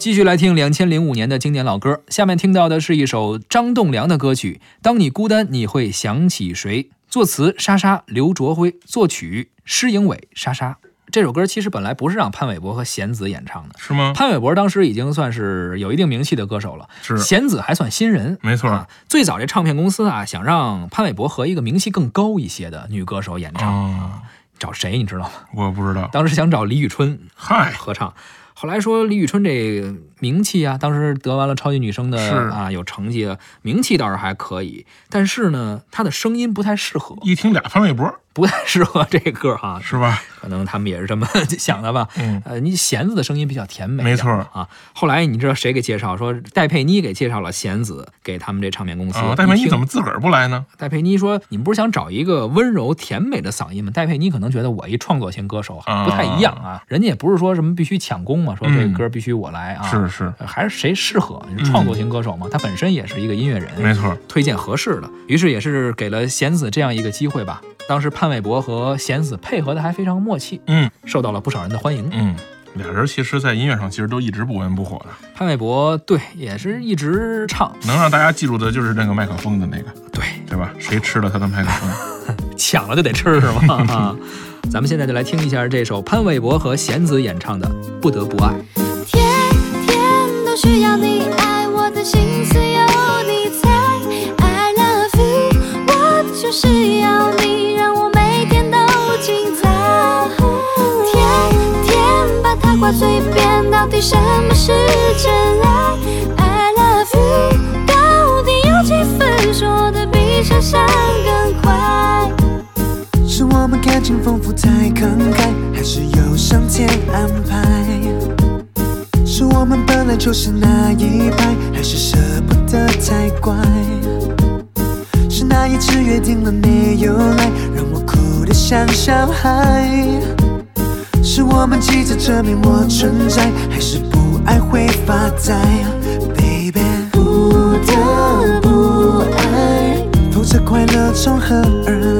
继续来听两千零五年的经典老歌，下面听到的是一首张栋梁的歌曲《当你孤单你会想起谁》，作词莎莎刘卓辉，作曲施颖伟莎莎。这首歌其实本来不是让潘玮柏和弦子演唱的，是吗？潘玮柏当时已经算是有一定名气的歌手了，是弦子还算新人，没错啊。最早这唱片公司啊，想让潘玮柏和一个名气更高一些的女歌手演唱，啊，找谁你知道吗？我不知道。当时想找李宇春嗨，合唱，后来说李宇春这名气啊，当时得完了超级女声是的啊，有成绩，名气倒是还可以，但是呢，她的声音不太适合，一听俩潘玮柏，不太适合这歌哈，是吧？可能他们也是这么想的吧。嗯，呃，你弦子的声音比较甜美，没错啊。后来你知道谁给介绍？说戴佩妮给介绍了弦子给他们这唱片公司。啊，戴佩妮怎么自个儿不来呢？戴佩妮说：“你们不是想找一个温柔甜美的嗓音吗？”戴佩妮可能觉得我一创作型歌手啊不太一样啊，人家也不是说什么必须抢功嘛，说这歌必须我来啊，是是，呃还是谁适合？创作型歌手嘛，他本身也是一个音乐人，没错。推荐合适的，于是也是给了弦子这样一个机会吧。当时潘玮柏和弦子配合的还非常默契，嗯受到了不少人的欢迎。嗯，俩人其实，在音乐上其实都一直不温不火的。潘玮柏对也是一直唱，能让大家记住的就是那个麦克风的那个，对，对吧？谁吃了他的麦克风？抢了就得吃是吗？咱们现在就来听一下这首潘玮柏和弦子演唱的《不得不爱》。天天都需要你爱，我的心思有你猜。I love you，我就是要你，让我每天都精彩。天天把它挂嘴边，到底什么是真爱情丰富太慷慨，还是有上天安排？是我们本来就是那一派，还是舍不得太乖？是那一次约定了没有来，让我哭得像小孩？是我们急着证明我存在，还是不爱会发呆？Baby，不得不爱，否则快乐从何而来？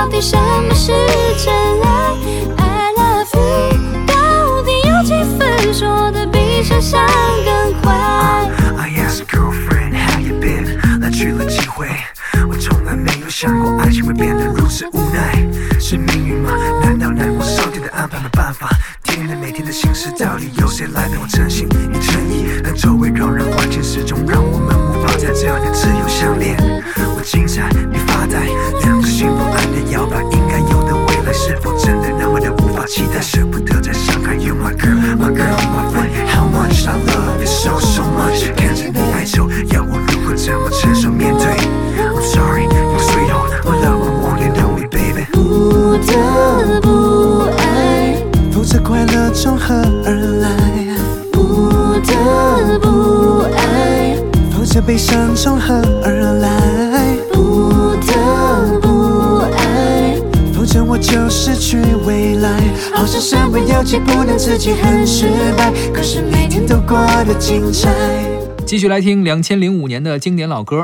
到底什么是真爱？I love you，到底有几分说的比想象更快？I ask girlfriend how you been，来去了几回，我从来没有想过爱情会变得如此无奈，是命运吗？难道难过上天的安排没办法？天天每天的心事，到底由谁来陪我真心与诚意？但周围让人环境始终期待？舍不得再伤害，You my girl, my girl, my friend, how much I love you so so much？看着你哀愁，要我如何怎么承受面对？I'm sorry, you sweetheart, my love, I want you know me, baby。不得不爱。否则快乐从何而来？不得不爱，否则悲伤从何而来？就失去未来。好像身不由己，不能自己很失败，可是每天都过得精彩。继续来听两千零五年的经典老歌，